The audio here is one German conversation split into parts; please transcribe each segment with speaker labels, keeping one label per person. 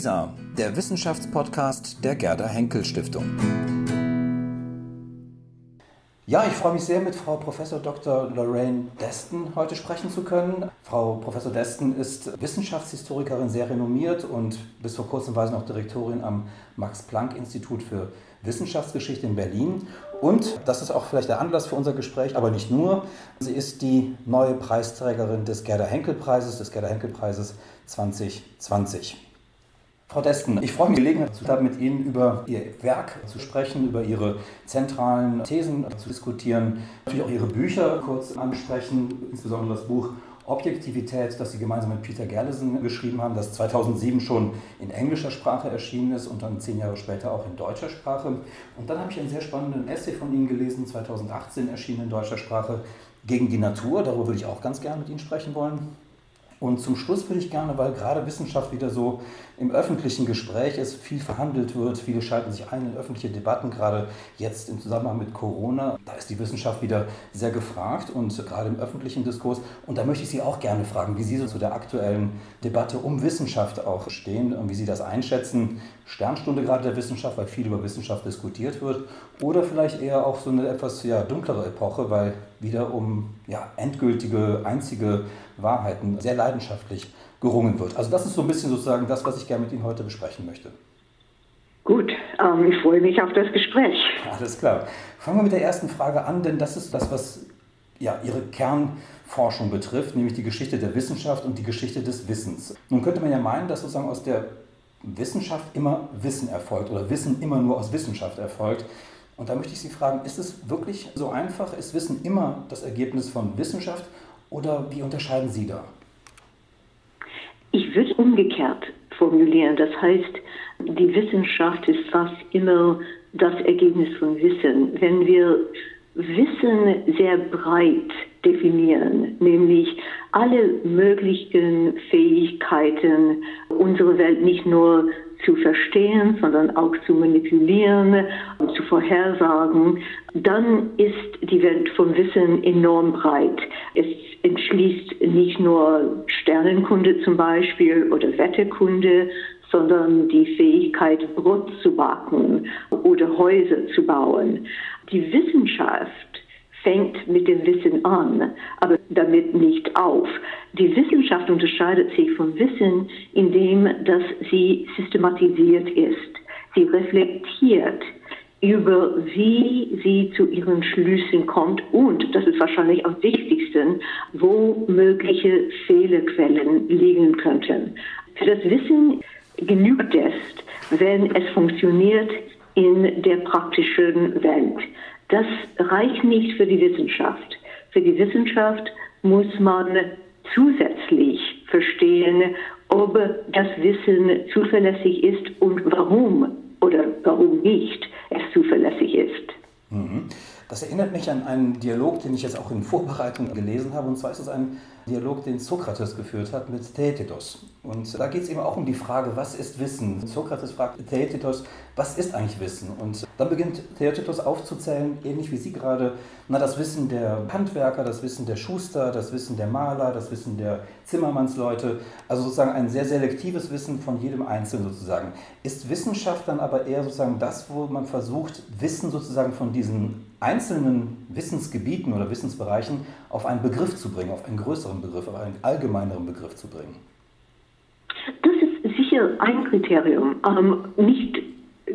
Speaker 1: WISA, der Wissenschaftspodcast der Gerda Henkel Stiftung. Ja, ich freue mich sehr, mit Frau Professor Dr. Lorraine Deston heute sprechen zu können. Frau Professor Deston ist Wissenschaftshistorikerin, sehr renommiert und bis vor kurzem war sie noch Direktorin am Max-Planck-Institut für Wissenschaftsgeschichte in Berlin. Und, das ist auch vielleicht der Anlass für unser Gespräch, aber nicht nur, sie ist die neue Preisträgerin des Gerda-Henkel-Preises, des Gerda-Henkel-Preises 2020. Frau Desten, ich freue mich, die Gelegenheit zu haben, mit Ihnen über Ihr Werk zu sprechen, über Ihre zentralen Thesen zu diskutieren, natürlich auch Ihre Bücher kurz ansprechen, insbesondere das Buch Objektivität, das Sie gemeinsam mit Peter Gerlesen geschrieben haben, das 2007 schon in englischer Sprache erschienen ist und dann zehn Jahre später auch in deutscher Sprache. Und dann habe ich einen sehr spannenden Essay von Ihnen gelesen, 2018 erschienen in deutscher Sprache, Gegen die Natur. Darüber würde ich auch ganz gerne mit Ihnen sprechen wollen. Und zum Schluss würde ich gerne, weil gerade Wissenschaft wieder so im öffentlichen Gespräch ist, viel verhandelt wird, viele schalten sich ein in öffentliche Debatten, gerade jetzt im Zusammenhang mit Corona, da ist die Wissenschaft wieder sehr gefragt und gerade im öffentlichen Diskurs. Und da möchte ich Sie auch gerne fragen, wie Sie so zu der aktuellen Debatte um Wissenschaft auch stehen und wie Sie das einschätzen. Sternstunde gerade der Wissenschaft, weil viel über Wissenschaft diskutiert wird, oder vielleicht eher auch so eine etwas ja, dunklere Epoche, weil wieder um ja, endgültige, einzige Wahrheiten sehr leidenschaftlich gerungen wird. Also das ist so ein bisschen sozusagen das, was ich gerne mit Ihnen heute besprechen möchte.
Speaker 2: Gut, ähm, ich freue mich auf das Gespräch.
Speaker 1: Alles klar. Fangen wir mit der ersten Frage an, denn das ist das, was ja, Ihre Kernforschung betrifft, nämlich die Geschichte der Wissenschaft und die Geschichte des Wissens. Nun könnte man ja meinen, dass sozusagen aus der Wissenschaft immer Wissen erfolgt oder Wissen immer nur aus Wissenschaft erfolgt. Und da möchte ich Sie fragen, ist es wirklich so einfach? Ist Wissen immer das Ergebnis von Wissenschaft oder wie unterscheiden Sie da?
Speaker 2: Ich würde umgekehrt formulieren. Das heißt, die Wissenschaft ist fast immer das Ergebnis von Wissen. Wenn wir Wissen sehr breit definieren, nämlich alle möglichen Fähigkeiten, unsere Welt nicht nur zu verstehen, sondern auch zu manipulieren, zu vorhersagen, dann ist die Welt von Wissen enorm breit. Es entschließt nicht nur Sternenkunde zum Beispiel oder Wetterkunde, sondern die Fähigkeit, Brot zu backen oder Häuser zu bauen. Die Wissenschaft fängt mit dem Wissen an, aber damit nicht auf. Die Wissenschaft unterscheidet sich vom Wissen, indem dass sie systematisiert ist. Sie reflektiert über wie sie zu ihren Schlüssen kommt und, das ist wahrscheinlich am wichtigsten, wo mögliche Fehlerquellen liegen könnten. Für das Wissen genügt es, wenn es funktioniert in der praktischen Welt. Das reicht nicht für die Wissenschaft. Für die Wissenschaft muss man zusätzlich verstehen, ob das Wissen zuverlässig ist und warum oder warum nicht es zuverlässig ist.
Speaker 1: Mhm. Das erinnert mich an einen Dialog, den ich jetzt auch in Vorbereitung gelesen habe. Und zwar ist es ein Dialog, den Sokrates geführt hat mit Theaetetos. Und da geht es eben auch um die Frage, was ist Wissen? Sokrates fragt Theaetetos, was ist eigentlich Wissen? Und dann beginnt Theaetetos aufzuzählen, ähnlich wie Sie gerade, na, das Wissen der Handwerker, das Wissen der Schuster, das Wissen der Maler, das Wissen der Zimmermannsleute, also sozusagen ein sehr selektives Wissen von jedem Einzelnen sozusagen. Ist Wissenschaft dann aber eher sozusagen das, wo man versucht, Wissen sozusagen von diesen einzelnen Wissensgebieten oder Wissensbereichen auf einen Begriff zu bringen, auf einen größeren Begriff, auf einen allgemeineren Begriff zu bringen?
Speaker 2: Das ist sicher ein Kriterium, ähm, nicht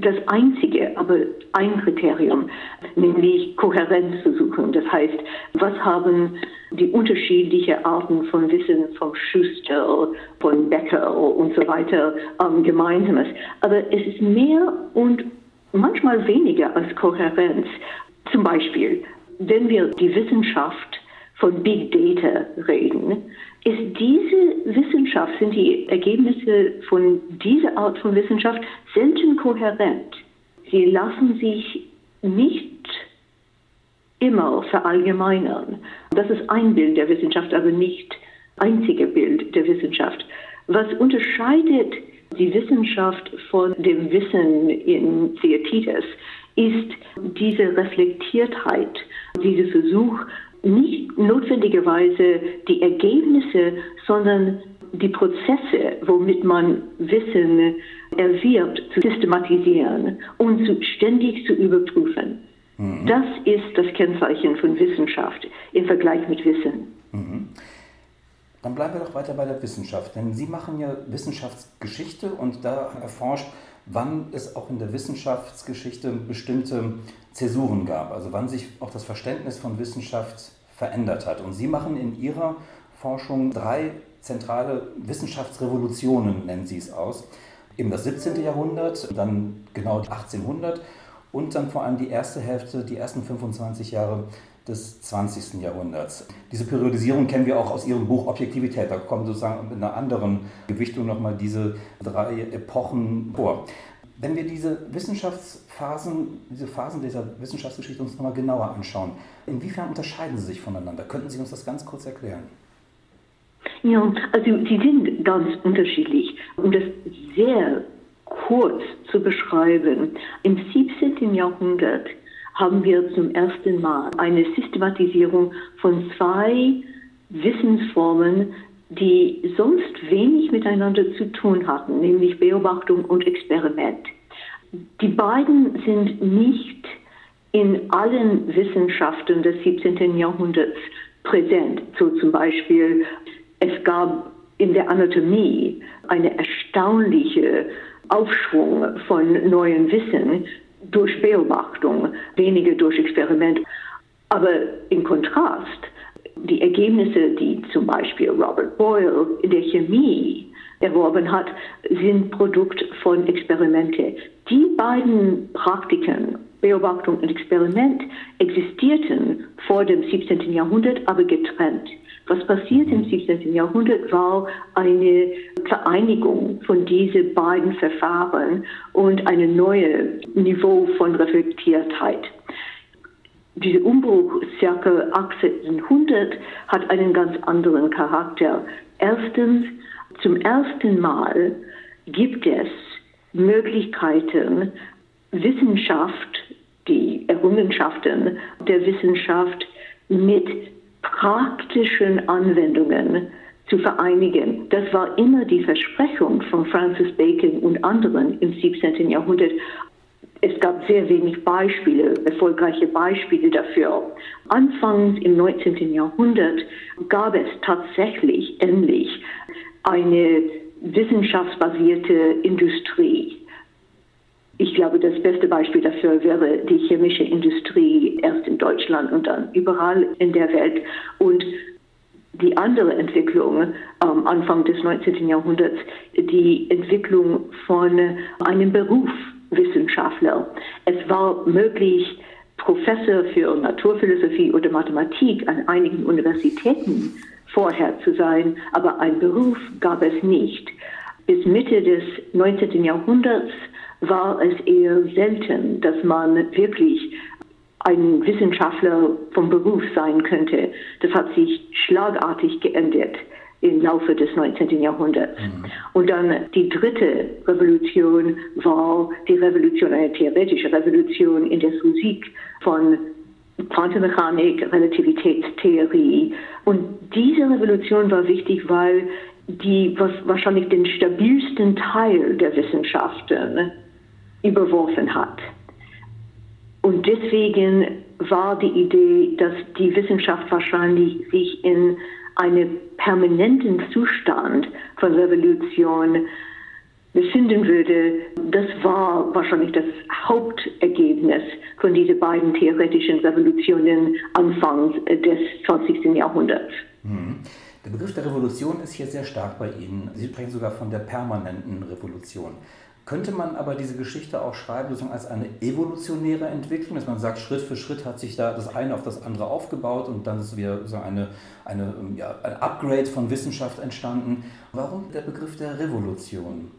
Speaker 2: das einzige, aber ein Kriterium, nämlich Kohärenz zu suchen. Das heißt, was haben die unterschiedlichen Arten von Wissen vom Schuster, von Bäcker und so weiter ähm, gemeinsames. Aber es ist mehr und manchmal weniger als Kohärenz. Zum Beispiel, wenn wir die Wissenschaft von Big Data reden, ist diese Wissenschaft, sind die Ergebnisse von dieser Art von Wissenschaft selten kohärent. Sie lassen sich nicht immer verallgemeinern. Das ist ein Bild der Wissenschaft, aber nicht einzige Bild der Wissenschaft. Was unterscheidet die Wissenschaft von dem Wissen in Theatites ist diese Reflektiertheit, dieser Versuch, nicht notwendigerweise die Ergebnisse, sondern die Prozesse, womit man Wissen erwirbt, zu systematisieren und zu, ständig zu überprüfen. Mhm. Das ist das Kennzeichen von Wissenschaft im Vergleich mit Wissen. Mhm.
Speaker 1: Dann bleiben wir doch weiter bei der Wissenschaft, denn Sie machen ja Wissenschaftsgeschichte und da erforscht, wann es auch in der Wissenschaftsgeschichte bestimmte Zäsuren gab, also wann sich auch das Verständnis von Wissenschaft verändert hat. Und Sie machen in Ihrer Forschung drei zentrale Wissenschaftsrevolutionen, nennen Sie es aus. Eben das 17. Jahrhundert, dann genau 1800 und dann vor allem die erste Hälfte, die ersten 25 Jahre des 20. Jahrhunderts. Diese Periodisierung kennen wir auch aus Ihrem Buch Objektivität. Da kommen sozusagen mit einer anderen Gewichtung nochmal diese drei Epochen vor. Wenn wir diese Wissenschaftsphasen, diese Phasen dieser Wissenschaftsgeschichte uns nochmal genauer anschauen, inwiefern unterscheiden sie sich voneinander? Könnten Sie uns das ganz kurz erklären?
Speaker 2: Ja, also sie sind ganz unterschiedlich. Um das sehr kurz zu beschreiben, im 17. Jahrhundert haben wir zum ersten Mal eine Systematisierung von zwei Wissensformen, die sonst wenig miteinander zu tun hatten, nämlich Beobachtung und Experiment. Die beiden sind nicht in allen Wissenschaften des 17. Jahrhunderts präsent. So zum Beispiel, es gab in der Anatomie eine erstaunliche Aufschwung von neuem Wissen, durch Beobachtung, weniger durch Experiment. Aber im Kontrast, die Ergebnisse, die zum Beispiel Robert Boyle in der Chemie erworben hat, sind Produkt von Experimente. Die beiden Praktiken, Beobachtung und Experiment, existierten vor dem 17. Jahrhundert, aber getrennt. Was passiert im 17. Jahrhundert war eine Vereinigung von diesen beiden Verfahren und ein neues Niveau von Reflektiertheit. Dieser Umbruch circa 1800 hat einen ganz anderen Charakter. Erstens, zum ersten Mal gibt es Möglichkeiten, Wissenschaft, die Errungenschaften der Wissenschaft mit praktischen Anwendungen zu vereinigen. Das war immer die Versprechung von Francis Bacon und anderen im 17. Jahrhundert. Es gab sehr wenig Beispiele, erfolgreiche Beispiele dafür. Anfangs im 19. Jahrhundert gab es tatsächlich endlich eine wissenschaftsbasierte Industrie. Ich glaube, das beste Beispiel dafür wäre die chemische Industrie Deutschland und dann überall in der Welt. Und die andere Entwicklung am Anfang des 19. Jahrhunderts, die Entwicklung von einem Beruf Wissenschaftler. Es war möglich, Professor für Naturphilosophie oder Mathematik an einigen Universitäten vorher zu sein, aber einen Beruf gab es nicht. Bis Mitte des 19. Jahrhunderts war es eher selten, dass man wirklich ein Wissenschaftler vom Beruf sein könnte. Das hat sich schlagartig geändert im Laufe des 19. Jahrhunderts. Mhm. Und dann die dritte Revolution war die Revolution, eine theoretische Revolution in der Physik von Quantenmechanik, Relativitätstheorie. Und diese Revolution war wichtig, weil die was wahrscheinlich den stabilsten Teil der Wissenschaften überworfen hat. Und deswegen war die Idee, dass die Wissenschaft wahrscheinlich sich in einem permanenten Zustand von Revolution befinden würde, das war wahrscheinlich das Hauptergebnis von diesen beiden theoretischen Revolutionen Anfangs des 20. Jahrhunderts.
Speaker 1: Mhm. Der Begriff der Revolution ist hier sehr stark bei Ihnen. Sie sprechen sogar von der permanenten Revolution. Könnte man aber diese Geschichte auch schreiben als eine evolutionäre Entwicklung, dass man sagt, Schritt für Schritt hat sich da das eine auf das andere aufgebaut und dann ist wieder so eine, eine, ja, ein Upgrade von Wissenschaft entstanden. Warum der Begriff der Revolution?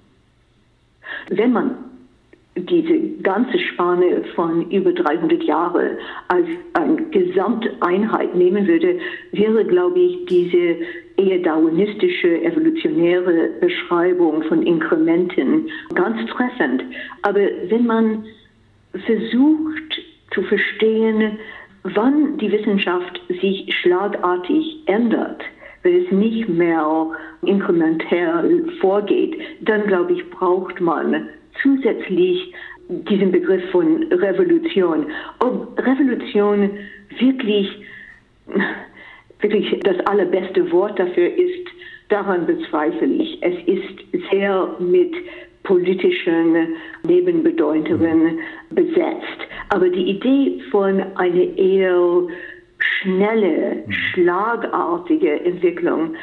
Speaker 2: Wenn man diese ganze Spanne von über 300 Jahren als eine Gesamteinheit nehmen würde, wäre, glaube ich, diese eher darwinistische, evolutionäre Beschreibung von Inkrementen ganz treffend. Aber wenn man versucht zu verstehen, wann die Wissenschaft sich schlagartig ändert, wenn es nicht mehr inkrementell vorgeht, dann glaube ich, braucht man zusätzlich diesen Begriff von Revolution. Ob Revolution wirklich, wirklich das allerbeste Wort dafür ist, daran bezweifle ich. Es ist sehr mit politischen Nebenbedeutungen besetzt. Aber die Idee von einer eher schnelle, schlagartige Entwicklung,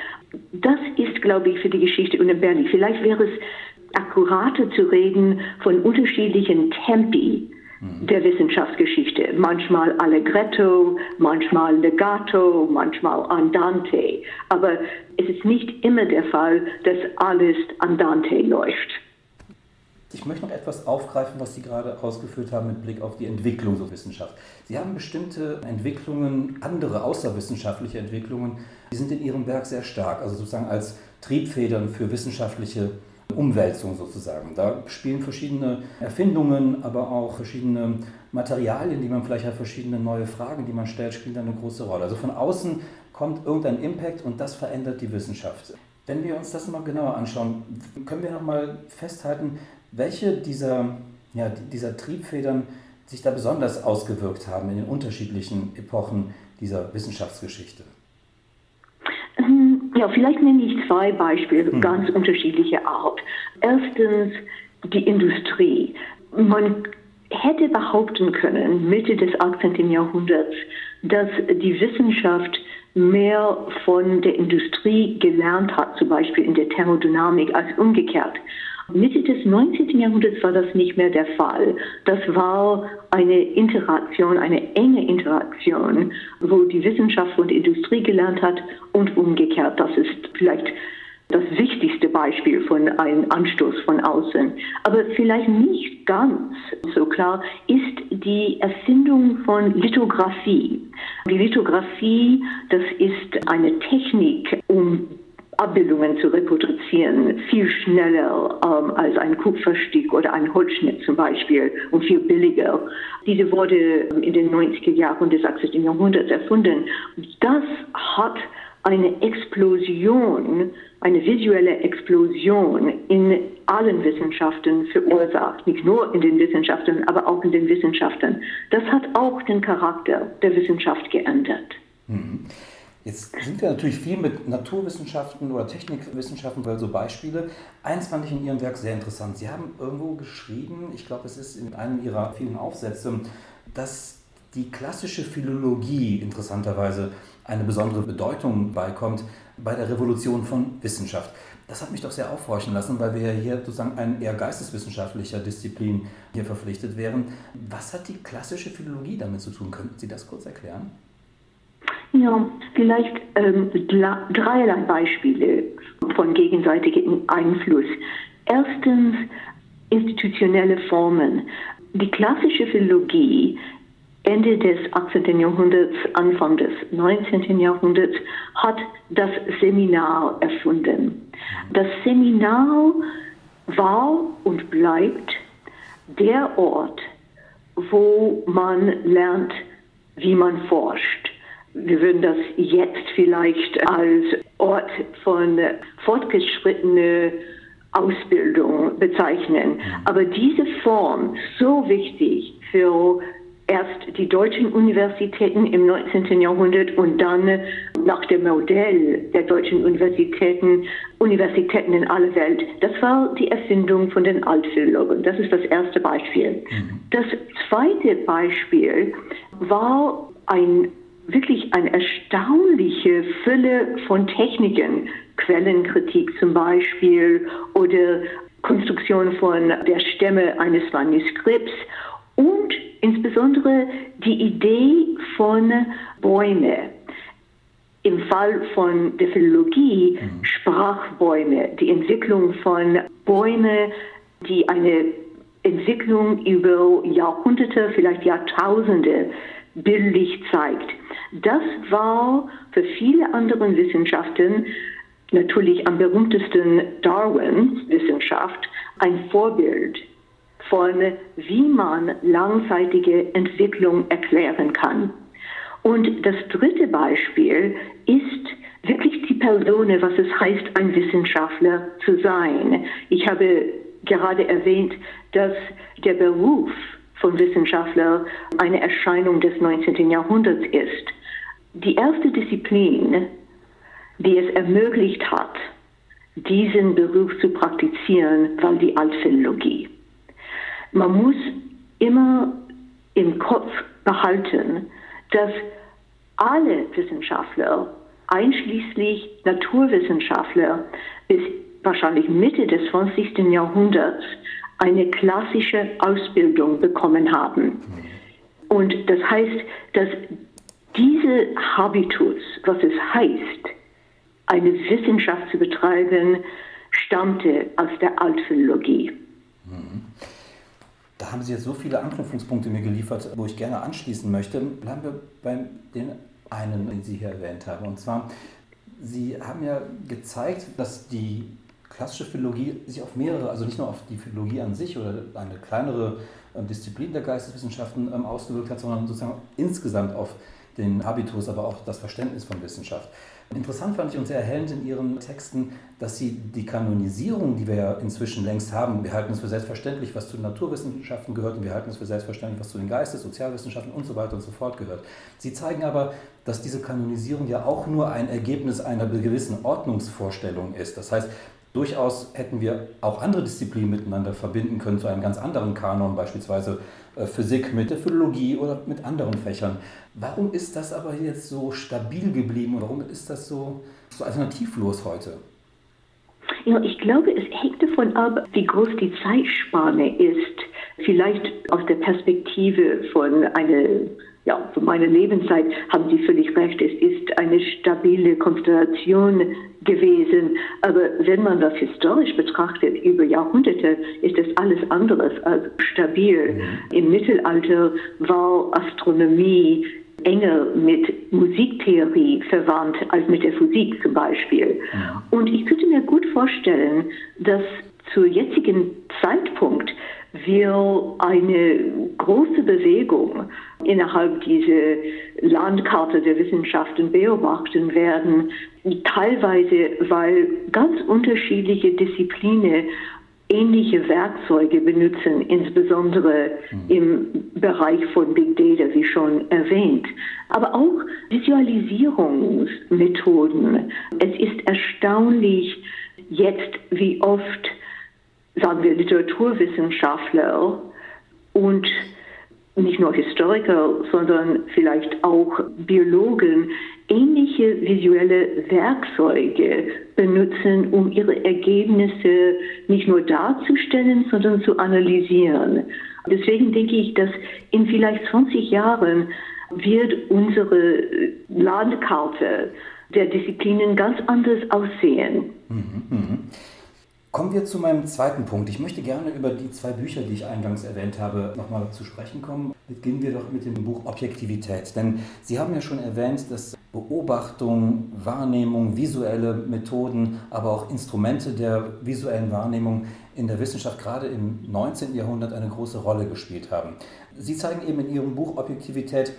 Speaker 2: das ist, glaube ich, für die Geschichte unentbehrlich. Vielleicht wäre es akkurater zu reden von unterschiedlichen Tempi mhm. der Wissenschaftsgeschichte. Manchmal allegretto, manchmal legato, manchmal andante. Aber es ist nicht immer der Fall, dass alles andante läuft.
Speaker 1: Ich möchte noch etwas aufgreifen, was Sie gerade ausgeführt haben mit Blick auf die Entwicklung der Wissenschaft. Sie haben bestimmte Entwicklungen, andere außerwissenschaftliche Entwicklungen, die sind in Ihrem Werk sehr stark, also sozusagen als Triebfedern für wissenschaftliche Umwälzung sozusagen. Da spielen verschiedene Erfindungen, aber auch verschiedene Materialien, die man vielleicht hat, verschiedene neue Fragen, die man stellt, spielen eine große Rolle. Also von außen kommt irgendein Impact und das verändert die Wissenschaft. Wenn wir uns das mal genauer anschauen, können wir noch mal festhalten, welche dieser, ja, dieser Triebfedern sich da besonders ausgewirkt haben in den unterschiedlichen Epochen dieser Wissenschaftsgeschichte?
Speaker 2: Ja, vielleicht nenne ich zwei Beispiele, hm. ganz unterschiedlicher Art. Erstens die Industrie. Man hätte behaupten können, Mitte des 18. Jahrhunderts, dass die Wissenschaft mehr von der Industrie gelernt hat, zum Beispiel in der Thermodynamik, als umgekehrt. Mitte des 19. Jahrhunderts war das nicht mehr der Fall. Das war eine Interaktion, eine enge Interaktion, wo die Wissenschaft und Industrie gelernt hat und umgekehrt. Das ist vielleicht das wichtigste Beispiel von einem Anstoß von außen. Aber vielleicht nicht ganz so klar ist die Erfindung von Lithografie. Die Lithografie, das ist eine Technik, um Abbildungen zu reproduzieren, viel schneller ähm, als ein Kupferstück oder ein Holzschnitt zum Beispiel und viel billiger. Diese wurde in den 90er Jahren des 18. Jahrhunderts erfunden. Das hat eine Explosion, eine visuelle Explosion in allen Wissenschaften verursacht. Nicht nur in den Wissenschaften, aber auch in den Wissenschaften. Das hat auch den Charakter der Wissenschaft geändert.
Speaker 1: Mhm. Jetzt sind wir natürlich viel mit Naturwissenschaften oder Technikwissenschaften, weil so Beispiele. Eins fand ich in Ihrem Werk sehr interessant. Sie haben irgendwo geschrieben, ich glaube, es ist in einem Ihrer vielen Aufsätze, dass die klassische Philologie interessanterweise eine besondere Bedeutung beikommt bei der Revolution von Wissenschaft. Das hat mich doch sehr aufhorchen lassen, weil wir hier sozusagen ein eher geisteswissenschaftlicher Disziplin hier verpflichtet wären. Was hat die klassische Philologie damit zu tun? Könnten Sie das kurz erklären?
Speaker 2: Ja, vielleicht ähm, dreierlei Beispiele von gegenseitigem Einfluss. Erstens institutionelle Formen. Die klassische Philologie Ende des 18. Jahrhunderts, Anfang des 19. Jahrhunderts hat das Seminar erfunden. Das Seminar war und bleibt der Ort, wo man lernt, wie man forscht wir würden das jetzt vielleicht als Ort von fortgeschrittener Ausbildung bezeichnen. Mhm. Aber diese Form, so wichtig für erst die deutschen Universitäten im 19. Jahrhundert und dann nach dem Modell der deutschen Universitäten, Universitäten in aller Welt. Das war die Erfindung von den Altphilologen. Das ist das erste Beispiel. Mhm. Das zweite Beispiel war ein wirklich eine erstaunliche Fülle von Techniken, Quellenkritik zum Beispiel oder Konstruktion von der Stämme eines Manuskripts und insbesondere die Idee von Bäume. Im Fall von der Philologie mhm. Sprachbäume, die Entwicklung von Bäumen, die eine Entwicklung über Jahrhunderte, vielleicht Jahrtausende bildlich zeigt. Das war für viele andere Wissenschaften, natürlich am berühmtesten Darwins Wissenschaft, ein Vorbild von, wie man langzeitige Entwicklung erklären kann. Und das dritte Beispiel ist wirklich die Person, was es heißt, ein Wissenschaftler zu sein. Ich habe gerade erwähnt, dass der Beruf von Wissenschaftler eine Erscheinung des 19. Jahrhunderts ist. Die erste Disziplin, die es ermöglicht hat, diesen Beruf zu praktizieren, war die Altphilologie. Man muss immer im Kopf behalten, dass alle Wissenschaftler, einschließlich Naturwissenschaftler, bis wahrscheinlich Mitte des 20. Jahrhunderts eine klassische Ausbildung bekommen haben. Und das heißt, dass diese Habitus, was es heißt, eine Wissenschaft zu betreiben, stammte aus der Altphilologie.
Speaker 1: Da haben Sie jetzt so viele Anknüpfungspunkte mir geliefert, wo ich gerne anschließen möchte. Bleiben wir bei den einen, den Sie hier erwähnt haben. Und zwar, Sie haben ja gezeigt, dass die klassische Philologie sich auf mehrere, also nicht nur auf die Philologie an sich oder eine kleinere ähm, Disziplin der Geisteswissenschaften ähm, ausgewirkt hat, sondern sozusagen insgesamt auf den Habitus, aber auch das Verständnis von Wissenschaft. Interessant fand ich und sehr erhellend in Ihren Texten, dass Sie die Kanonisierung, die wir ja inzwischen längst haben, wir halten es für selbstverständlich, was zu den Naturwissenschaften gehört und wir halten es für selbstverständlich, was zu den Geistes-, Sozialwissenschaften und so weiter und so fort gehört. Sie zeigen aber, dass diese Kanonisierung ja auch nur ein Ergebnis einer gewissen Ordnungsvorstellung ist. Das heißt, Durchaus hätten wir auch andere Disziplinen miteinander verbinden können zu einem ganz anderen Kanon, beispielsweise äh, Physik mit der Philologie oder mit anderen Fächern. Warum ist das aber jetzt so stabil geblieben und warum ist das so, so alternativlos heute?
Speaker 2: Ja, ich glaube, es hängt davon ab, wie groß die Zeitspanne ist. Vielleicht aus der Perspektive von einer ja, für meine Lebenszeit haben Sie völlig recht. Es ist eine stabile Konstellation gewesen. Aber wenn man das historisch betrachtet, über Jahrhunderte, ist es alles anderes als stabil. Mhm. Im Mittelalter war Astronomie enger mit Musiktheorie verwandt als mit der Physik zum Beispiel. Mhm. Und ich könnte mir gut vorstellen, dass zur jetzigen Zeitpunkt wir eine große Bewegung innerhalb dieser Landkarte der Wissenschaften beobachten werden, teilweise weil ganz unterschiedliche Disziplinen ähnliche Werkzeuge benutzen, insbesondere mhm. im Bereich von Big Data, wie schon erwähnt. Aber auch Visualisierungsmethoden. Es ist erstaunlich jetzt, wie oft sagen wir, Literaturwissenschaftler und nicht nur Historiker, sondern vielleicht auch Biologen ähnliche visuelle Werkzeuge benutzen, um ihre Ergebnisse nicht nur darzustellen, sondern zu analysieren. Deswegen denke ich, dass in vielleicht 20 Jahren wird unsere Landkarte der Disziplinen ganz anders aussehen. Mhm,
Speaker 1: mh. Kommen wir zu meinem zweiten Punkt. Ich möchte gerne über die zwei Bücher, die ich eingangs erwähnt habe, nochmal zu sprechen kommen. Beginnen wir doch mit dem Buch Objektivität. Denn Sie haben ja schon erwähnt, dass Beobachtung, Wahrnehmung, visuelle Methoden, aber auch Instrumente der visuellen Wahrnehmung in der Wissenschaft gerade im 19. Jahrhundert eine große Rolle gespielt haben. Sie zeigen eben in Ihrem Buch Objektivität,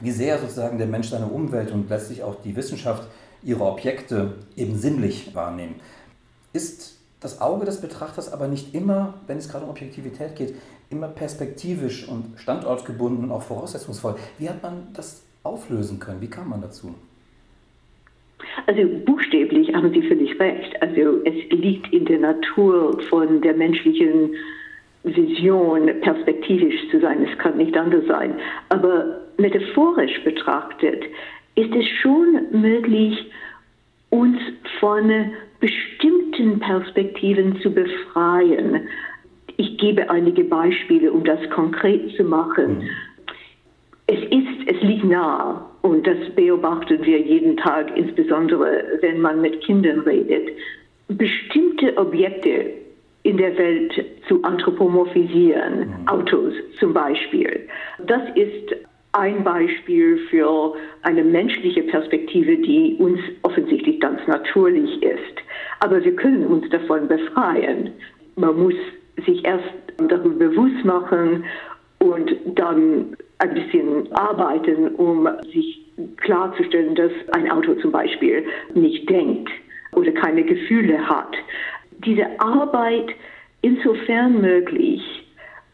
Speaker 1: wie sehr sozusagen der Mensch seine Umwelt und letztlich auch die Wissenschaft ihre Objekte eben sinnlich wahrnehmen. Ist das Auge des Betrachters aber nicht immer, wenn es gerade um Objektivität geht, immer perspektivisch und standortgebunden und auch voraussetzungsvoll. Wie hat man das auflösen können? Wie kam man dazu?
Speaker 2: Also buchstäblich haben Sie völlig recht. Also es liegt in der Natur von der menschlichen Vision, perspektivisch zu sein. Es kann nicht anders sein. Aber metaphorisch betrachtet ist es schon möglich, uns von bestimmten Perspektiven zu befreien. Ich gebe einige Beispiele, um das konkret zu machen. Mhm. Es ist, es liegt nahe und das beobachten wir jeden Tag, insbesondere wenn man mit Kindern redet, bestimmte Objekte in der Welt zu anthropomorphisieren, mhm. Autos zum Beispiel. Das ist ein Beispiel für eine menschliche Perspektive, die uns offensichtlich ganz natürlich ist. Aber wir können uns davon befreien. Man muss sich erst darüber bewusst machen und dann ein bisschen arbeiten, um sich klarzustellen, dass ein Autor zum Beispiel nicht denkt oder keine Gefühle hat. Diese Arbeit insofern möglich,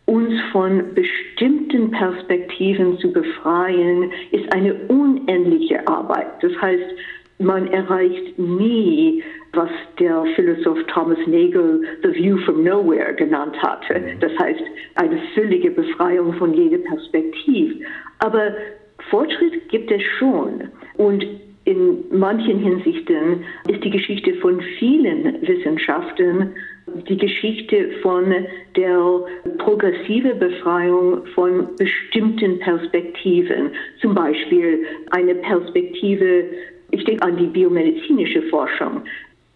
Speaker 2: uns von bestimmten Perspektiven zu befreien, ist eine unendliche Arbeit. Das heißt, man erreicht nie, was der Philosoph Thomas Nagel The View from Nowhere genannt hatte. Mhm. Das heißt, eine völlige Befreiung von jeder Perspektive. Aber Fortschritt gibt es schon. Und in manchen Hinsichten ist die Geschichte von vielen Wissenschaften die Geschichte von der progressive Befreiung von bestimmten Perspektiven. Zum Beispiel eine Perspektive, ich denke an die biomedizinische Forschung.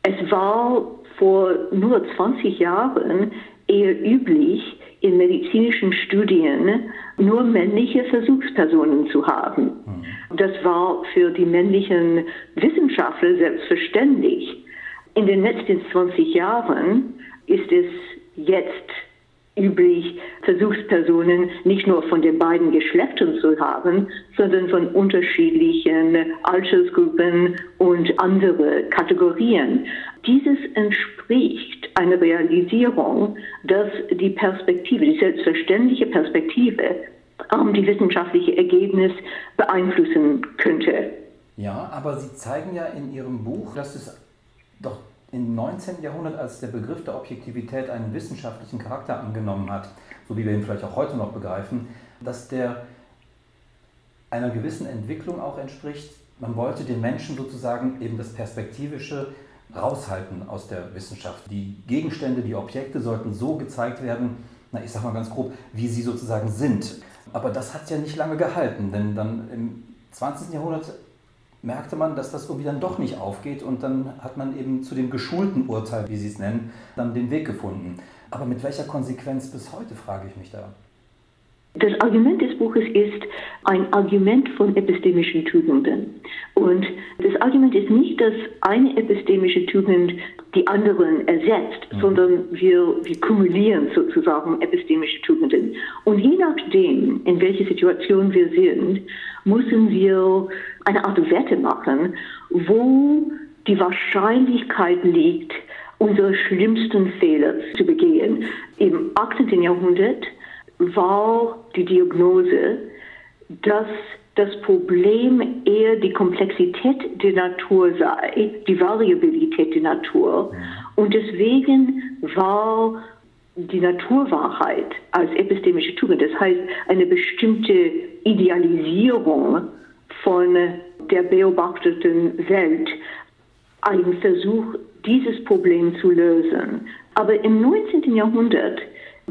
Speaker 2: Es war vor nur 20 Jahren eher üblich, in medizinischen Studien nur männliche Versuchspersonen zu haben. Mhm. Das war für die männlichen Wissenschaftler selbstverständlich. In den letzten 20 Jahren ist es jetzt üblich, Versuchspersonen nicht nur von den beiden Geschlechtern zu haben, sondern von unterschiedlichen Altersgruppen und andere Kategorien. Dieses entspricht einer Realisierung, dass die Perspektive, die selbstverständliche Perspektive, die wissenschaftliche Ergebnis beeinflussen könnte.
Speaker 1: Ja, aber Sie zeigen ja in Ihrem Buch, dass es doch im 19. Jahrhundert, als der Begriff der Objektivität einen wissenschaftlichen Charakter angenommen hat, so wie wir ihn vielleicht auch heute noch begreifen, dass der einer gewissen Entwicklung auch entspricht. Man wollte den Menschen sozusagen eben das Perspektivische raushalten aus der Wissenschaft. Die Gegenstände, die Objekte sollten so gezeigt werden, na, ich sag mal ganz grob, wie sie sozusagen sind. Aber das hat ja nicht lange gehalten, denn dann im 20. Jahrhundert merkte man, dass das irgendwie dann doch nicht aufgeht und dann hat man eben zu dem geschulten Urteil, wie Sie es nennen, dann den Weg gefunden. Aber mit welcher Konsequenz bis heute, frage ich mich da.
Speaker 2: Das Argument des Buches ist ein Argument von epistemischen Tugenden. Und das Argument ist nicht, dass eine epistemische Tugend die anderen ersetzt, mhm. sondern wir, wir kumulieren sozusagen epistemische Tugenden. Und je nachdem, in welcher Situation wir sind, müssen wir eine Art Wette machen, wo die Wahrscheinlichkeit liegt, unsere schlimmsten Fehler zu begehen. Im 18. Jahrhundert war die Diagnose, dass das Problem eher die Komplexität der Natur sei, die Variabilität der Natur. Und deswegen war die Naturwahrheit als epistemische Tugend, das heißt eine bestimmte Idealisierung von der beobachteten Welt, ein Versuch, dieses Problem zu lösen. Aber im 19. Jahrhundert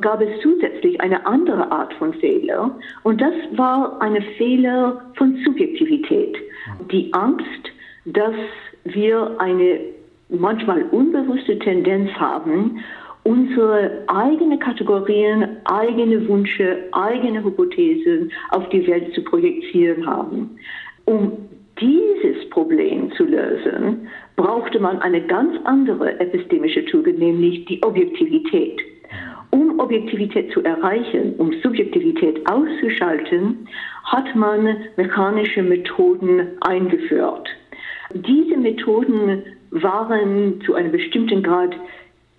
Speaker 2: gab es zusätzlich eine andere Art von Fehler und das war eine Fehler von Subjektivität. Die Angst, dass wir eine manchmal unbewusste Tendenz haben, unsere eigenen Kategorien, eigene Wünsche, eigene Hypothesen auf die Welt zu projizieren haben. Um dieses Problem zu lösen, brauchte man eine ganz andere epistemische Tugend, nämlich die Objektivität. Um Objektivität zu erreichen, um Subjektivität auszuschalten, hat man mechanische Methoden eingeführt. Diese Methoden waren zu einem bestimmten Grad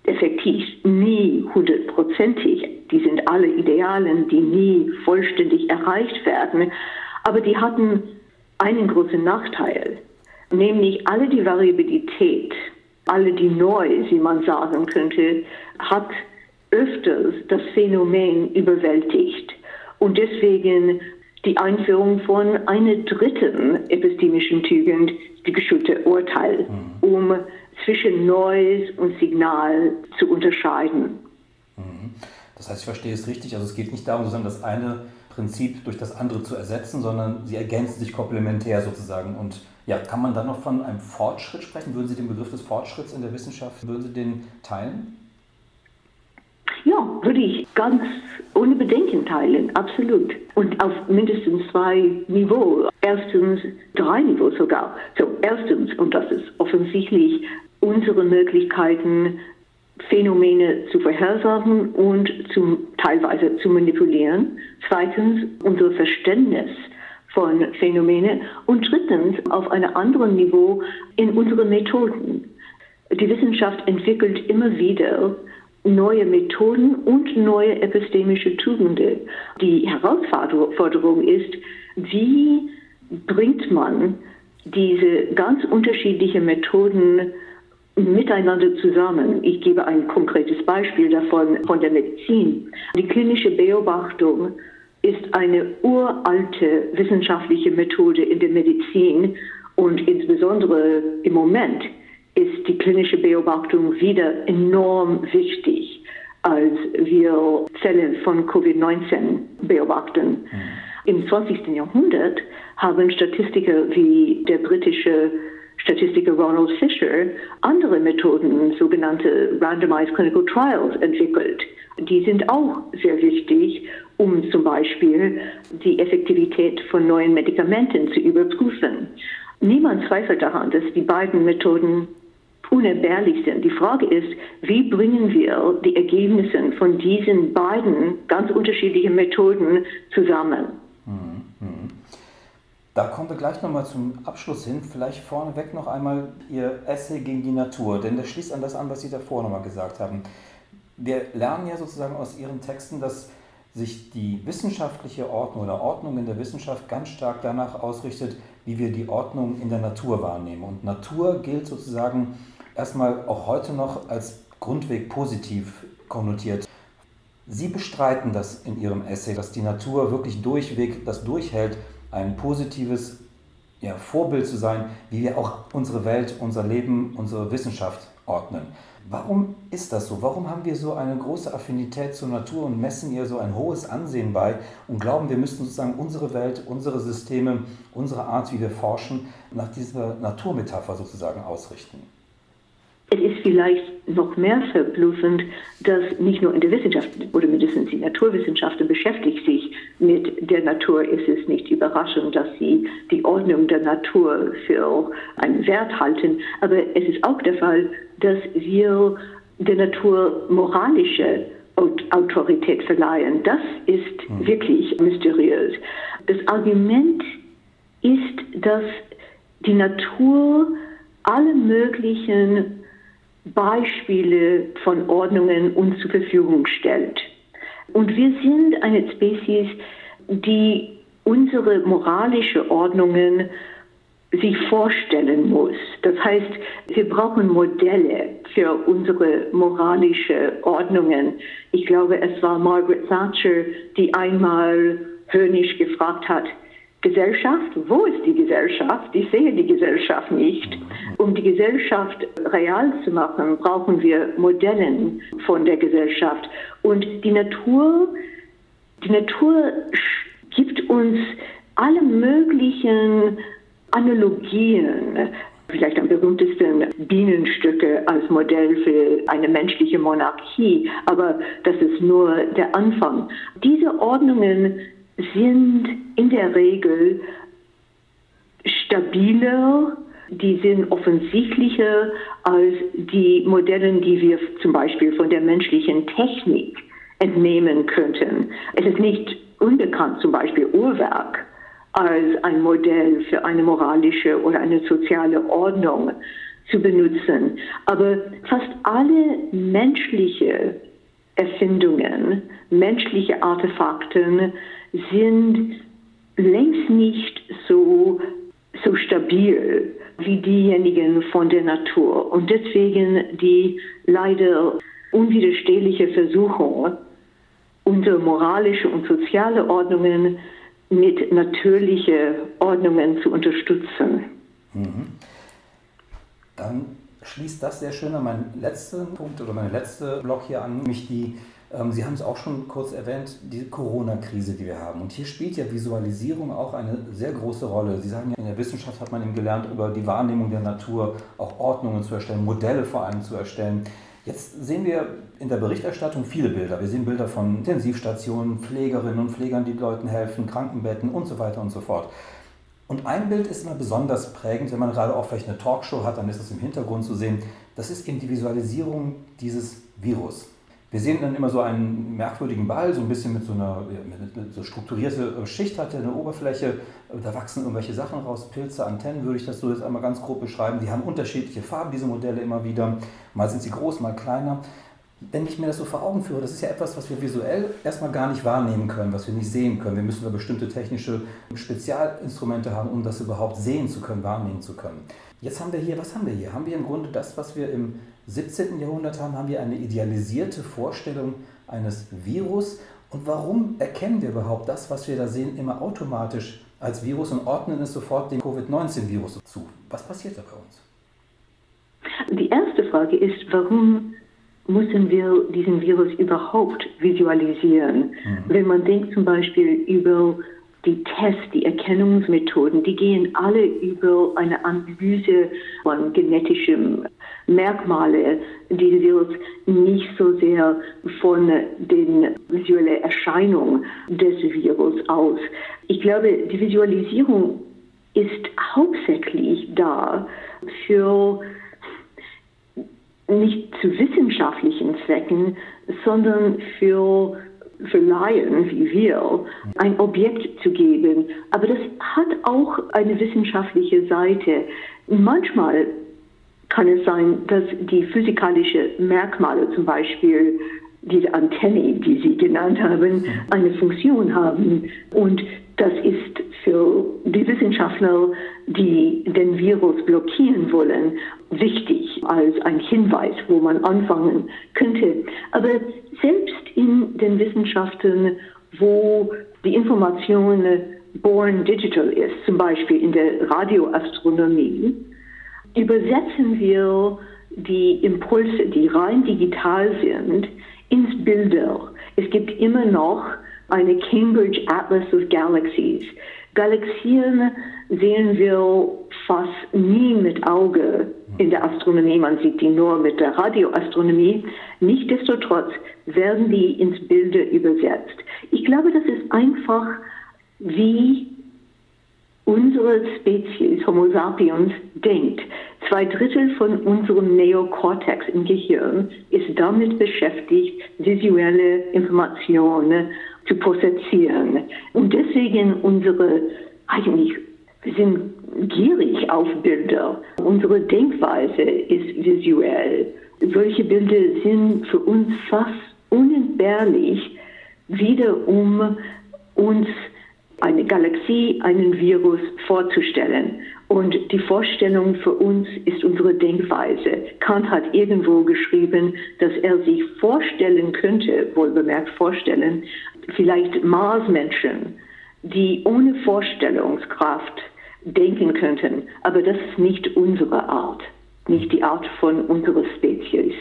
Speaker 2: effektiv, nie hundertprozentig. Die sind alle Idealen, die nie vollständig erreicht werden. Aber die hatten einen großen Nachteil, nämlich alle die Variabilität, alle die Neu, wie man sagen könnte, hat öfters das Phänomen überwältigt. Und deswegen die Einführung von einer dritten epistemischen Tugend, die geschulte Urteil, mhm. um zwischen Noise und Signal zu unterscheiden.
Speaker 1: Mhm. Das heißt, ich verstehe es richtig. Also es geht nicht darum, sozusagen das eine Prinzip durch das andere zu ersetzen, sondern sie ergänzen sich komplementär sozusagen. Und ja, kann man dann noch von einem Fortschritt sprechen? Würden Sie den Begriff des Fortschritts in der Wissenschaft, würden Sie den teilen?
Speaker 2: Ja, würde ich ganz ohne Bedenken teilen, absolut. Und auf mindestens zwei Niveaus. Erstens drei Niveaus sogar. So, erstens, und das ist offensichtlich unsere Möglichkeiten, Phänomene zu vorhersagen und zum, teilweise zu manipulieren. Zweitens, unser Verständnis von Phänomenen und drittens auf einem anderen Niveau in unsere Methoden. Die Wissenschaft entwickelt immer wieder neue Methoden und neue epistemische Tugenden. Die Herausforderung ist, wie bringt man diese ganz unterschiedlichen Methoden miteinander zusammen. Ich gebe ein konkretes Beispiel davon von der Medizin. Die klinische Beobachtung ist eine uralte wissenschaftliche Methode in der Medizin und insbesondere im Moment ist die klinische Beobachtung wieder enorm wichtig, als wir Fälle von Covid-19 beobachten. Mhm. Im 20. Jahrhundert haben Statistiker wie der britische Statistiker Ronald Fisher andere Methoden, sogenannte Randomized Clinical Trials, entwickelt. Die sind auch sehr wichtig, um zum Beispiel die Effektivität von neuen Medikamenten zu überprüfen. Niemand zweifelt daran, dass die beiden Methoden unentbehrlich sind. Die Frage ist, wie bringen wir die Ergebnisse von diesen beiden ganz unterschiedlichen Methoden zusammen?
Speaker 1: Da kommen wir gleich nochmal zum Abschluss hin. Vielleicht vorneweg noch einmal Ihr Essay gegen die Natur, denn das schließt an das an, was Sie davor nochmal gesagt haben. Wir lernen ja sozusagen aus Ihren Texten, dass sich die wissenschaftliche Ordnung oder Ordnung in der Wissenschaft ganz stark danach ausrichtet, wie wir die Ordnung in der Natur wahrnehmen. Und Natur gilt sozusagen erstmal auch heute noch als Grundweg positiv konnotiert. Sie bestreiten das in Ihrem Essay, dass die Natur wirklich durchweg das durchhält, ein positives ja, Vorbild zu sein, wie wir auch unsere Welt, unser Leben, unsere Wissenschaft ordnen. Warum ist das so? Warum haben wir so eine große Affinität zur Natur und messen ihr so ein hohes Ansehen bei und glauben, wir müssten sozusagen unsere Welt, unsere Systeme, unsere Art, wie wir forschen, nach dieser Naturmetapher sozusagen ausrichten?
Speaker 2: Es ist vielleicht noch mehr verblüffend, dass nicht nur in der Wissenschaft oder mindestens die Naturwissenschaften beschäftigt sich mit der Natur. Es ist nicht überraschend, dass sie die Ordnung der Natur für einen Wert halten. Aber es ist auch der Fall, dass wir der Natur moralische Autorität verleihen. Das ist mhm. wirklich mysteriös. Das Argument ist, dass die Natur alle möglichen Beispiele von Ordnungen uns zur Verfügung stellt. Und wir sind eine Spezies, die unsere moralische Ordnungen sich vorstellen muss. Das heißt, wir brauchen Modelle für unsere moralische Ordnungen. Ich glaube, es war Margaret Thatcher, die einmal höhnisch gefragt hat, Gesellschaft, wo ist die Gesellschaft? Ich sehe die Gesellschaft nicht. Um die Gesellschaft real zu machen, brauchen wir Modellen von der Gesellschaft. Und die Natur, die Natur gibt uns alle möglichen Analogien, vielleicht am berühmtesten Bienenstücke als Modell für eine menschliche Monarchie, aber das ist nur der Anfang. Diese Ordnungen sind in der Regel stabiler, die sind offensichtlicher als die Modelle, die wir zum Beispiel von der menschlichen Technik entnehmen könnten. Es ist nicht unbekannt, zum Beispiel Uhrwerk als ein Modell für eine moralische oder eine soziale Ordnung zu benutzen. Aber fast alle menschliche Erfindungen, menschliche Artefakte sind längst nicht so, so stabil wie diejenigen von der Natur. Und deswegen die leider unwiderstehliche Versuchung, unsere moralische und soziale Ordnungen mit natürlichen Ordnungen zu unterstützen. Mhm.
Speaker 1: Dann schließt das sehr schön an meinen letzten Punkt oder meinen letzten Block hier an, nämlich die Sie haben es auch schon kurz erwähnt, die Corona-Krise, die wir haben. Und hier spielt ja Visualisierung auch eine sehr große Rolle. Sie sagen ja, in der Wissenschaft hat man eben gelernt, über die Wahrnehmung der Natur auch Ordnungen zu erstellen, Modelle vor allem zu erstellen. Jetzt sehen wir in der Berichterstattung viele Bilder. Wir sehen Bilder von Intensivstationen, Pflegerinnen und Pflegern, die Leuten helfen, Krankenbetten und so weiter und so fort. Und ein Bild ist immer besonders prägend, wenn man gerade auch vielleicht eine Talkshow hat, dann ist es im Hintergrund zu sehen. Das ist eben die Visualisierung dieses Virus. Wir sehen dann immer so einen merkwürdigen Ball, so ein bisschen mit so einer mit, mit so strukturierte Schicht hat er eine Oberfläche, da wachsen irgendwelche Sachen raus, Pilze, Antennen würde ich das so jetzt einmal ganz grob beschreiben. Die haben unterschiedliche Farben, diese Modelle immer wieder. Mal sind sie groß, mal kleiner. Wenn ich mir das so vor Augen führe, das ist ja etwas, was wir visuell erstmal gar nicht wahrnehmen können, was wir nicht sehen können. Wir müssen da bestimmte technische Spezialinstrumente haben, um das überhaupt sehen zu können, wahrnehmen zu können. Jetzt haben wir hier, was haben wir hier? Haben wir im Grunde das, was wir im 17. Jahrhundert haben, haben wir eine idealisierte Vorstellung eines Virus. Und warum erkennen wir überhaupt das, was wir da sehen, immer automatisch als Virus und ordnen es sofort dem Covid-19-Virus zu? Was passiert da bei uns?
Speaker 2: Die erste Frage ist, warum müssen wir diesen Virus überhaupt visualisieren? Mhm. Wenn man denkt zum Beispiel über die Tests, die Erkennungsmethoden, die gehen alle über eine Analyse von genetischem Merkmale dieses Virus nicht so sehr von den visuellen Erscheinungen des Virus aus. Ich glaube, die Visualisierung ist hauptsächlich da für nicht zu wissenschaftlichen Zwecken, sondern für für Laien wie wir ein Objekt zu geben. Aber das hat auch eine wissenschaftliche Seite. Manchmal kann es sein, dass die physikalischen Merkmale, zum Beispiel diese Antenne, die Sie genannt haben, eine Funktion haben. Und das ist für die Wissenschaftler, die den Virus blockieren wollen, wichtig als ein Hinweis, wo man anfangen könnte. Aber selbst in den Wissenschaften, wo die Information born digital ist, zum Beispiel in der Radioastronomie, übersetzen wir die Impulse, die rein digital sind, ins Bilder. Es gibt immer noch eine Cambridge Atlas of Galaxies. Galaxien sehen wir fast nie mit Auge in der Astronomie, man sieht die nur mit der Radioastronomie. Nichtsdestotrotz werden die ins Bilde übersetzt. Ich glaube, das ist einfach wie unsere Spezies Homo sapiens denkt. Zwei Drittel von unserem Neokortex im Gehirn ist damit beschäftigt, visuelle Informationen zu prozessieren. Und deswegen unsere, eigentlich, wir sind gierig auf Bilder. Unsere Denkweise ist visuell. Solche Bilder sind für uns fast unentbehrlich, wieder um uns eine Galaxie, einen Virus vorzustellen. Und die Vorstellung für uns ist unsere Denkweise. Kant hat irgendwo geschrieben, dass er sich vorstellen könnte, wohlbemerkt vorstellen, vielleicht Marsmenschen, die ohne Vorstellungskraft denken könnten. Aber das ist nicht unsere Art, nicht die Art von unserer Spezies.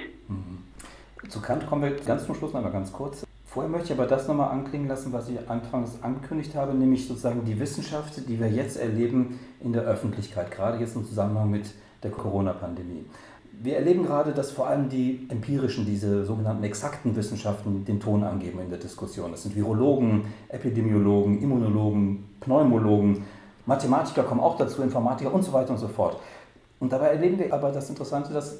Speaker 1: Zu Kant kommen wir ganz zum Schluss noch mal ganz kurz. Vorher möchte ich aber das nochmal anklingen lassen, was ich anfangs angekündigt habe, nämlich sozusagen die Wissenschaft, die wir jetzt erleben in der Öffentlichkeit, gerade jetzt im Zusammenhang mit der Corona-Pandemie. Wir erleben gerade, dass vor allem die empirischen, diese sogenannten exakten Wissenschaften den Ton angeben in der Diskussion. Das sind Virologen, Epidemiologen, Immunologen, Pneumologen, Mathematiker kommen auch dazu, Informatiker und so weiter und so fort. Und dabei erleben wir aber das Interessante, dass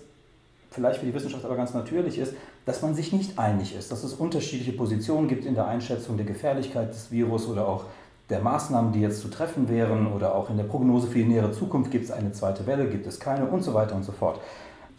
Speaker 1: vielleicht für die Wissenschaft aber ganz natürlich ist, dass man sich nicht einig ist, dass es unterschiedliche Positionen gibt in der Einschätzung der Gefährlichkeit des Virus oder auch der Maßnahmen, die jetzt zu treffen wären oder auch in der Prognose für die nähere Zukunft, gibt es eine zweite Welle, gibt es keine und so weiter und so fort.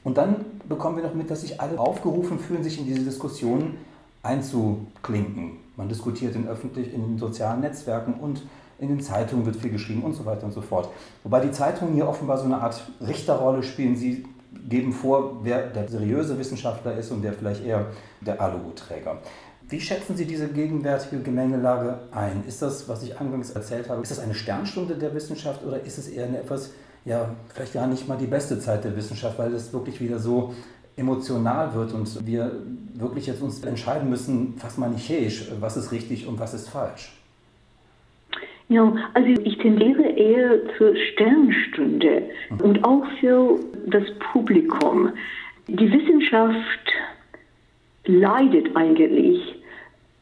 Speaker 1: Und dann bekommen wir noch mit, dass sich alle aufgerufen fühlen, sich in diese Diskussionen einzuklinken. Man diskutiert in öffentlich, in den sozialen Netzwerken und in den Zeitungen wird viel geschrieben und so weiter und so fort. Wobei die Zeitungen hier offenbar so eine Art Richterrolle spielen. Sie geben vor, wer der seriöse Wissenschaftler ist und wer vielleicht eher der Aluhutträger. Wie schätzen Sie diese gegenwärtige Gemengelage ein? Ist das, was ich anfangs erzählt habe, ist das eine Sternstunde der Wissenschaft oder ist es eher eine etwas ja, vielleicht gar nicht mal die beste Zeit der Wissenschaft, weil es wirklich wieder so emotional wird und wir wirklich jetzt uns entscheiden müssen, fast manichäisch, was ist richtig und was ist falsch.
Speaker 2: Ja, also ich tendiere eher zur Sternstunde und auch für das Publikum. Die Wissenschaft leidet eigentlich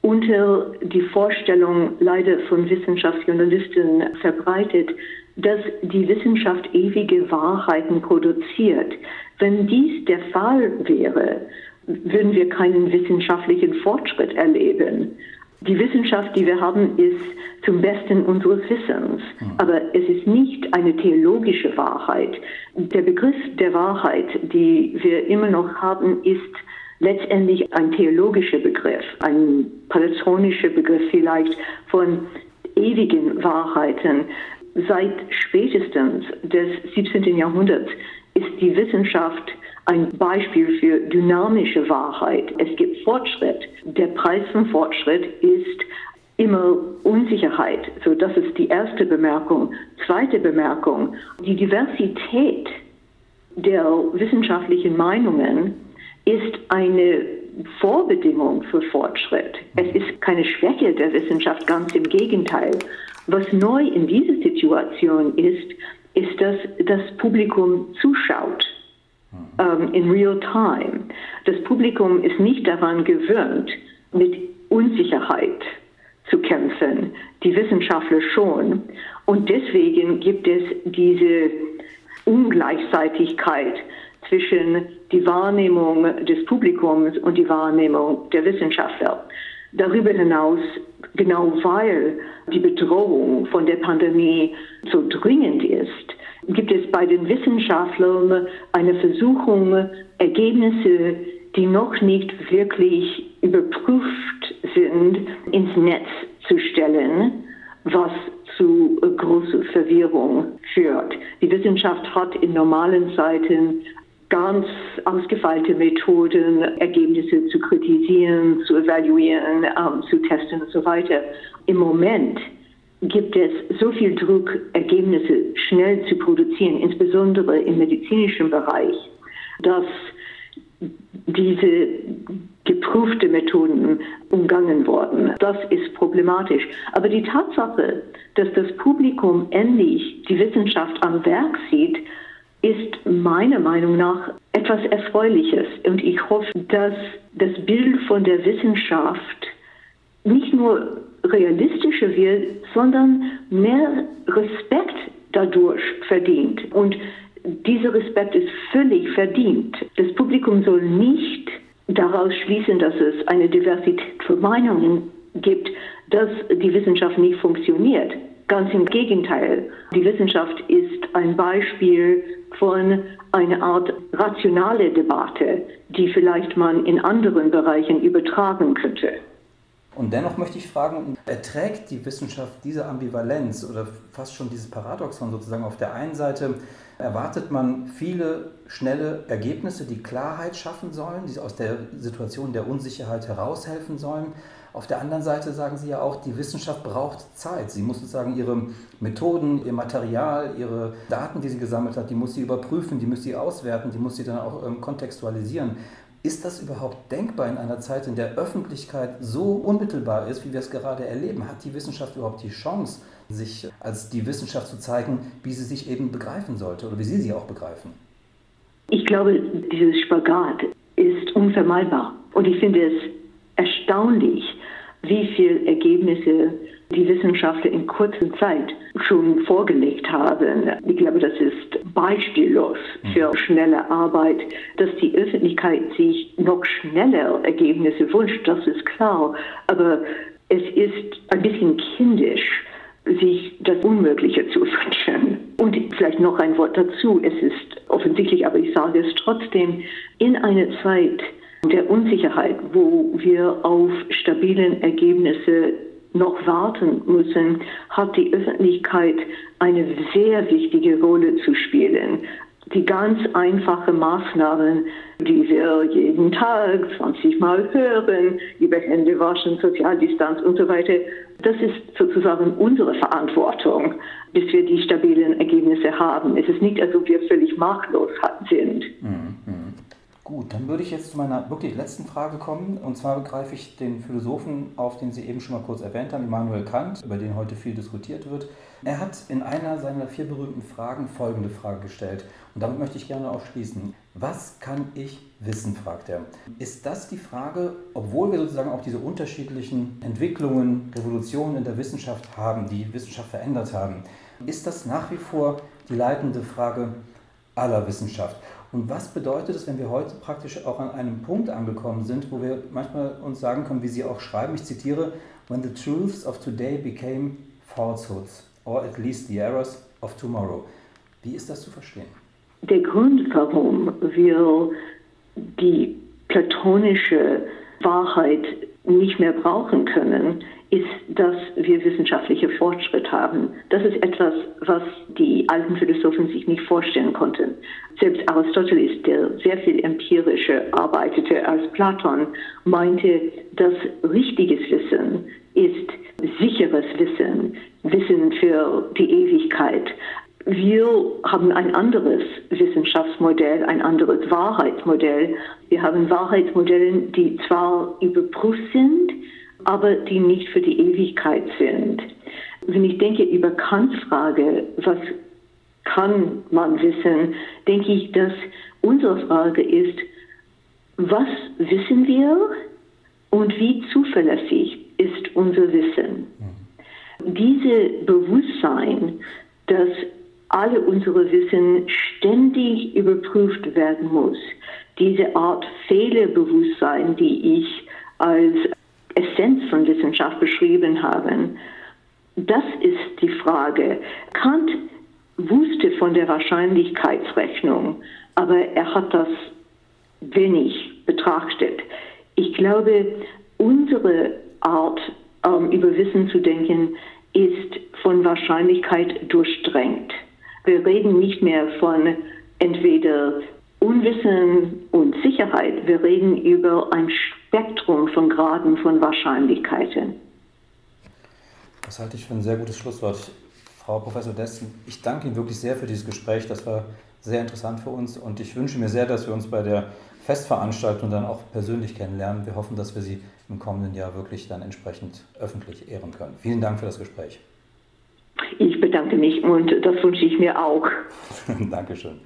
Speaker 2: unter die Vorstellung, leider von Wissenschaftsjournalisten verbreitet, dass die Wissenschaft ewige Wahrheiten produziert. Wenn dies der Fall wäre, würden wir keinen wissenschaftlichen Fortschritt erleben. Die Wissenschaft, die wir haben, ist zum Besten unseres Wissens. Hm. Aber es ist nicht eine theologische Wahrheit. Der Begriff der Wahrheit, die wir immer noch haben, ist letztendlich ein theologischer Begriff, ein platonischer Begriff vielleicht von ewigen Wahrheiten. Seit spätestens des 17. Jahrhunderts ist die Wissenschaft ein Beispiel für dynamische Wahrheit. Es gibt Fortschritt. Der Preis von Fortschritt ist immer Unsicherheit. So, das ist die erste Bemerkung. Zweite Bemerkung. Die Diversität der wissenschaftlichen Meinungen ist eine Vorbedingung für Fortschritt. Es ist keine Schwäche der Wissenschaft, ganz im Gegenteil. Was neu in dieser Situation ist, ist, dass das Publikum zuschaut ähm, in real time. Das Publikum ist nicht daran gewöhnt, mit Unsicherheit zu kämpfen, die Wissenschaftler schon. Und deswegen gibt es diese Ungleichzeitigkeit zwischen die Wahrnehmung des Publikums und die Wahrnehmung der Wissenschaftler. Darüber hinaus, genau weil die Bedrohung von der Pandemie so dringend ist, gibt es bei den Wissenschaftlern eine Versuchung, Ergebnisse, die noch nicht wirklich überprüft sind, ins Netz zu stellen, was zu großer Verwirrung führt. Die Wissenschaft hat in normalen Zeiten ganz ausgefeilte Methoden, Ergebnisse zu kritisieren, zu evaluieren, ähm, zu testen und so weiter. Im Moment gibt es so viel Druck, Ergebnisse schnell zu produzieren, insbesondere im medizinischen Bereich, dass diese geprüfte Methoden umgangen worden. Das ist problematisch. Aber die Tatsache, dass das Publikum endlich die Wissenschaft am Werk sieht, ist meiner Meinung nach etwas Erfreuliches. Und ich hoffe, dass das Bild von der Wissenschaft nicht nur realistischer wird, sondern mehr Respekt dadurch verdient. Und dieser Respekt ist völlig verdient. Das Publikum soll nicht daraus schließen, dass es eine Diversität von Meinungen gibt, dass die Wissenschaft nicht funktioniert. Ganz im Gegenteil. Die Wissenschaft ist ein Beispiel von einer Art rationale Debatte, die vielleicht man in anderen Bereichen übertragen könnte.
Speaker 1: Und dennoch möchte ich fragen, erträgt die Wissenschaft diese Ambivalenz oder fast schon dieses Paradoxon sozusagen? Auf der einen Seite erwartet man viele schnelle Ergebnisse, die Klarheit schaffen sollen, die aus der Situation der Unsicherheit heraushelfen sollen. Auf der anderen Seite sagen Sie ja auch, die Wissenschaft braucht Zeit. Sie muss sozusagen ihre Methoden, ihr Material, ihre Daten, die sie gesammelt hat, die muss sie überprüfen, die muss sie auswerten, die muss sie dann auch ähm, kontextualisieren. Ist das überhaupt denkbar in einer Zeit, in der Öffentlichkeit so unmittelbar ist, wie wir es gerade erleben? Hat die Wissenschaft überhaupt die Chance, sich als die Wissenschaft zu zeigen, wie sie sich eben begreifen sollte oder wie Sie sie auch begreifen?
Speaker 2: Ich glaube, dieses Spagat ist unvermeidbar. Und ich finde es erstaunlich, wie viele Ergebnisse die Wissenschaftler in kurzer Zeit schon vorgelegt haben. Ich glaube, das ist beispiellos für mhm. schnelle Arbeit, dass die Öffentlichkeit sich noch schneller Ergebnisse wünscht, das ist klar. Aber es ist ein bisschen kindisch, sich das Unmögliche zu wünschen. Und vielleicht noch ein Wort dazu. Es ist offensichtlich, aber ich sage es trotzdem, in einer Zeit der Unsicherheit, wo wir auf stabilen Ergebnisse noch warten müssen, hat die Öffentlichkeit eine sehr wichtige Rolle zu spielen. Die ganz einfachen Maßnahmen, die wir jeden Tag 20 Mal hören, über Hände waschen, Sozialdistanz und so weiter, das ist sozusagen unsere Verantwortung, bis wir die stabilen Ergebnisse haben. Es ist nicht, als ob wir völlig machtlos sind. Mhm.
Speaker 1: Gut, dann würde ich jetzt zu meiner wirklich letzten Frage kommen. Und zwar greife ich den Philosophen auf, den Sie eben schon mal kurz erwähnt haben, Immanuel Kant, über den heute viel diskutiert wird. Er hat in einer seiner vier berühmten Fragen folgende Frage gestellt. Und damit möchte ich gerne auch schließen. Was kann ich wissen, fragt er. Ist das die Frage, obwohl wir sozusagen auch diese unterschiedlichen Entwicklungen, Revolutionen in der Wissenschaft haben, die Wissenschaft verändert haben, ist das nach wie vor die leitende Frage aller Wissenschaft? Und was bedeutet es, wenn wir heute praktisch auch an einem Punkt angekommen sind, wo wir manchmal uns sagen können, wie Sie auch schreiben, ich zitiere, When the truths of today became falsehoods, or at least the errors of tomorrow. Wie ist das zu verstehen?
Speaker 2: Der Grund, warum wir die platonische Wahrheit nicht mehr brauchen können, ist, dass wir wissenschaftliche Fortschritt haben. Das ist etwas, was die alten Philosophen sich nicht vorstellen konnten. Selbst Aristoteles, der sehr viel empirischer arbeitete als Platon, meinte, dass richtiges Wissen ist sicheres Wissen, Wissen für die Ewigkeit. Wir haben ein anderes Wissenschaftsmodell, ein anderes Wahrheitsmodell. Wir haben Wahrheitsmodelle, die zwar überprüft sind, aber die nicht für die Ewigkeit sind. Wenn ich denke über Kants Frage, was kann man wissen, denke ich, dass unsere Frage ist, was wissen wir und wie zuverlässig ist unser Wissen? Mhm. Diese Bewusstsein, dass alle unsere Wissen ständig überprüft werden muss, diese Art Fehlerbewusstsein, die ich als Essenz von Wissenschaft beschrieben haben. Das ist die Frage. Kant wusste von der Wahrscheinlichkeitsrechnung, aber er hat das wenig betrachtet. Ich glaube, unsere Art, ähm, über Wissen zu denken, ist von Wahrscheinlichkeit durchdrängt. Wir reden nicht mehr von entweder Unwissen und Sicherheit. Wir reden über ein Spektrum von Graden von Wahrscheinlichkeiten.
Speaker 1: Das halte ich für ein sehr gutes Schlusswort. Frau Professor Dessen, ich danke Ihnen wirklich sehr für dieses Gespräch. Das war sehr interessant für uns und ich wünsche mir sehr, dass wir uns bei der Festveranstaltung dann auch persönlich kennenlernen. Wir hoffen, dass wir Sie im kommenden Jahr wirklich dann entsprechend öffentlich ehren können. Vielen Dank für das Gespräch.
Speaker 2: Ich bedanke mich und das wünsche ich mir auch.
Speaker 1: Dankeschön.